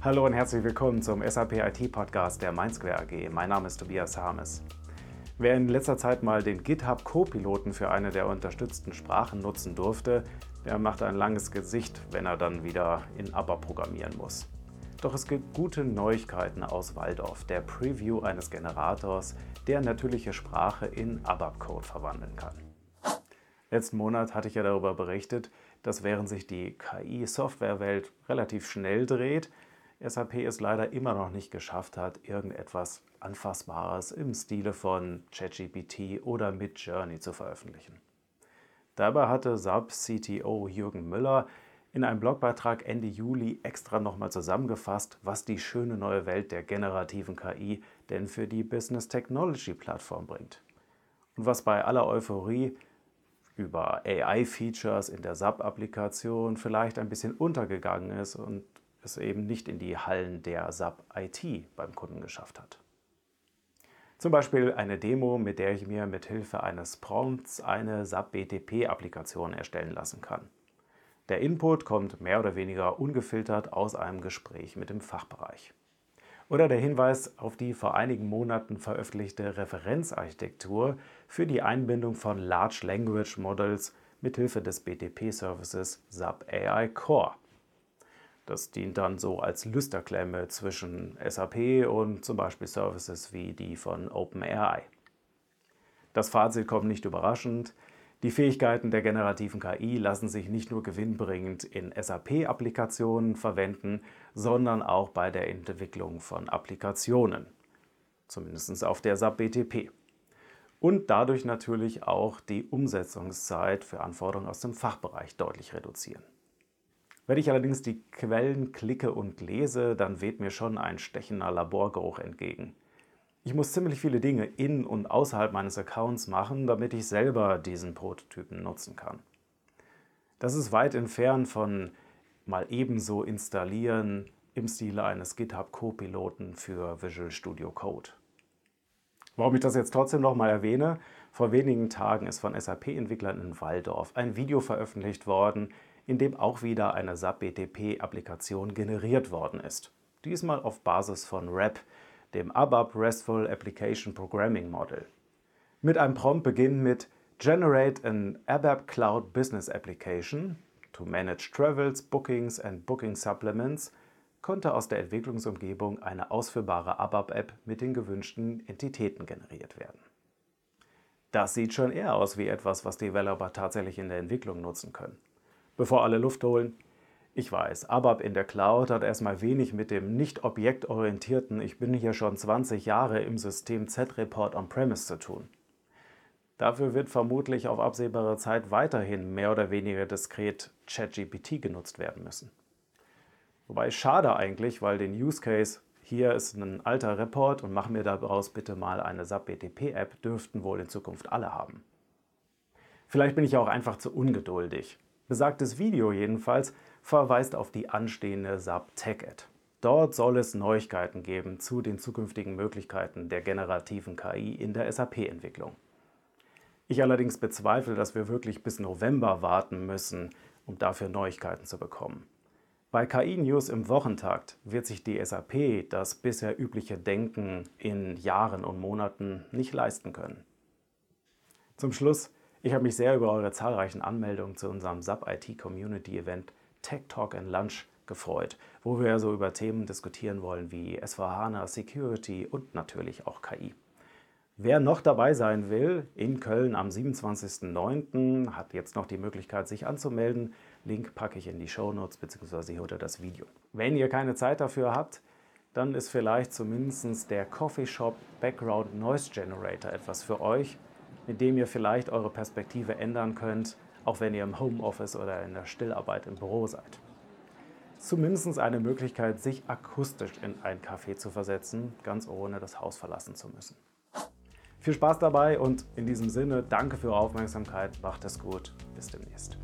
Hallo und herzlich willkommen zum SAP IT Podcast der MindSquare AG. Mein Name ist Tobias Harmes. Wer in letzter Zeit mal den GitHub Copiloten für eine der unterstützten Sprachen nutzen durfte, der macht ein langes Gesicht, wenn er dann wieder in ABAP programmieren muss. Doch es gibt gute Neuigkeiten aus Waldorf, der Preview eines Generators, der natürliche Sprache in ABAP-Code verwandeln kann. Letzten Monat hatte ich ja darüber berichtet, dass während sich die KI-Softwarewelt relativ schnell dreht, SAP es leider immer noch nicht geschafft hat, irgendetwas Anfassbares im Stile von ChatGPT oder Midjourney zu veröffentlichen. Dabei hatte SAP CTO Jürgen Müller in einem Blogbeitrag Ende Juli extra nochmal zusammengefasst, was die schöne neue Welt der generativen KI denn für die Business Technology Plattform bringt. Und was bei aller Euphorie über AI-Features in der SAP-Applikation vielleicht ein bisschen untergegangen ist und es eben nicht in die Hallen der SAP IT beim Kunden geschafft hat. Zum Beispiel eine Demo, mit der ich mir mit Hilfe eines Prompts eine SAP BTP-Applikation erstellen lassen kann. Der Input kommt mehr oder weniger ungefiltert aus einem Gespräch mit dem Fachbereich. Oder der Hinweis auf die vor einigen Monaten veröffentlichte Referenzarchitektur für die Einbindung von Large Language Models mithilfe des BTP-Services SAP AI Core. Das dient dann so als Lüsterklemme zwischen SAP und zum Beispiel Services wie die von OpenAI. Das Fazit kommt nicht überraschend. Die Fähigkeiten der generativen KI lassen sich nicht nur gewinnbringend in SAP-Applikationen verwenden, sondern auch bei der Entwicklung von Applikationen, zumindest auf der SAP BTP. Und dadurch natürlich auch die Umsetzungszeit für Anforderungen aus dem Fachbereich deutlich reduzieren. Wenn ich allerdings die Quellen klicke und lese, dann weht mir schon ein stechender Laborgeruch entgegen. Ich muss ziemlich viele Dinge in und außerhalb meines Accounts machen, damit ich selber diesen Prototypen nutzen kann. Das ist weit entfernt von mal ebenso installieren im Stile eines GitHub Copiloten für Visual Studio Code. Warum ich das jetzt trotzdem nochmal erwähne, vor wenigen Tagen ist von SAP-Entwicklern in Waldorf ein Video veröffentlicht worden, in dem auch wieder eine SAP BTP-Applikation generiert worden ist. Diesmal auf Basis von RAP, dem ABAP RESTful Application Programming Model. Mit einem Prompt beginnen mit Generate an ABAP Cloud Business Application to manage travels, bookings and booking supplements konnte aus der Entwicklungsumgebung eine ausführbare ABAP-App mit den gewünschten Entitäten generiert werden. Das sieht schon eher aus wie etwas, was Developer tatsächlich in der Entwicklung nutzen können. Bevor alle Luft holen, ich weiß, ABAP in der Cloud hat erstmal wenig mit dem nicht objektorientierten Ich bin hier schon 20 Jahre im System Z-Report on-premise zu tun. Dafür wird vermutlich auf absehbare Zeit weiterhin mehr oder weniger diskret ChatGPT genutzt werden müssen. Wobei schade eigentlich, weil den Use Case hier ist ein alter Report und mach mir daraus bitte mal eine SAP BTP App dürften wohl in Zukunft alle haben. Vielleicht bin ich auch einfach zu ungeduldig. Besagtes Video jedenfalls verweist auf die anstehende SAP TechEd. Dort soll es Neuigkeiten geben zu den zukünftigen Möglichkeiten der generativen KI in der SAP-Entwicklung. Ich allerdings bezweifle, dass wir wirklich bis November warten müssen, um dafür Neuigkeiten zu bekommen. Bei KI-News im Wochentakt wird sich die SAP das bisher übliche Denken in Jahren und Monaten nicht leisten können. Zum Schluss, ich habe mich sehr über eure zahlreichen Anmeldungen zu unserem SAP IT Community Event Tech Talk and Lunch gefreut, wo wir so über Themen diskutieren wollen wie S4HANA, Security und natürlich auch KI. Wer noch dabei sein will, in Köln am 27.09. hat jetzt noch die Möglichkeit, sich anzumelden. Link packe ich in die Show Notes bzw. hier unter das Video. Wenn ihr keine Zeit dafür habt, dann ist vielleicht zumindest der Coffee Shop Background Noise Generator etwas für euch, mit dem ihr vielleicht eure Perspektive ändern könnt auch wenn ihr im Homeoffice oder in der Stillarbeit im Büro seid. Zumindest eine Möglichkeit, sich akustisch in ein Café zu versetzen, ganz ohne das Haus verlassen zu müssen. Viel Spaß dabei und in diesem Sinne, danke für eure Aufmerksamkeit, macht es gut, bis demnächst.